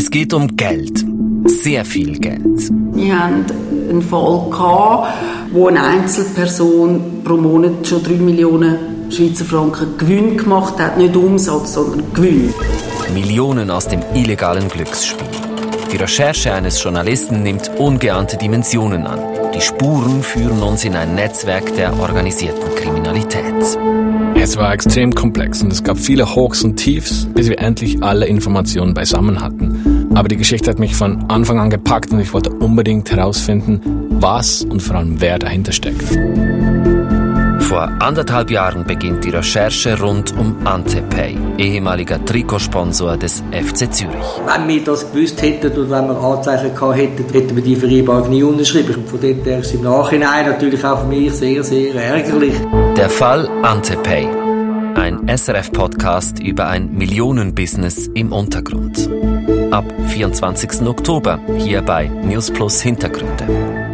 Es geht um Geld. Sehr viel Geld. Wir haben einen Fall gehabt, wo eine Einzelperson pro Monat schon 3 Millionen Schweizer Franken Gewinn gemacht hat. Nicht Umsatz, sondern Gewinn. Millionen aus dem illegalen Glücksspiel. Die Recherche eines Journalisten nimmt ungeahnte Dimensionen an. Die Spuren führen uns in ein Netzwerk der organisierten Kriminalität. Es war extrem komplex und es gab viele Hochs und Tiefs, bis wir endlich alle Informationen beisammen hatten. Aber die Geschichte hat mich von Anfang an gepackt und ich wollte unbedingt herausfinden, was und vor allem wer dahinter steckt. Vor anderthalb Jahren beginnt die Recherche rund um Antepay, ehemaliger Trikotsponsor des FC Zürich. Wenn wir das gewusst hätten und wenn wir Anzeichen gehabt hätten, hätten wir die Vereinbarung nie unterschrieben. Und von dort her ist im Nachhinein natürlich auch für mich sehr, sehr ärgerlich. Der Fall Antepay. Ein SRF-Podcast über ein Millionenbusiness im Untergrund. Ab 24. Oktober hier bei News Plus Hintergründe.